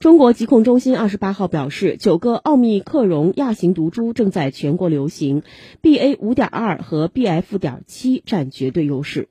中国疾控中心二十八号表示，九个奥密克戎亚型毒株正在全国流行，BA. 五点二和 BF. 点七占绝对优势。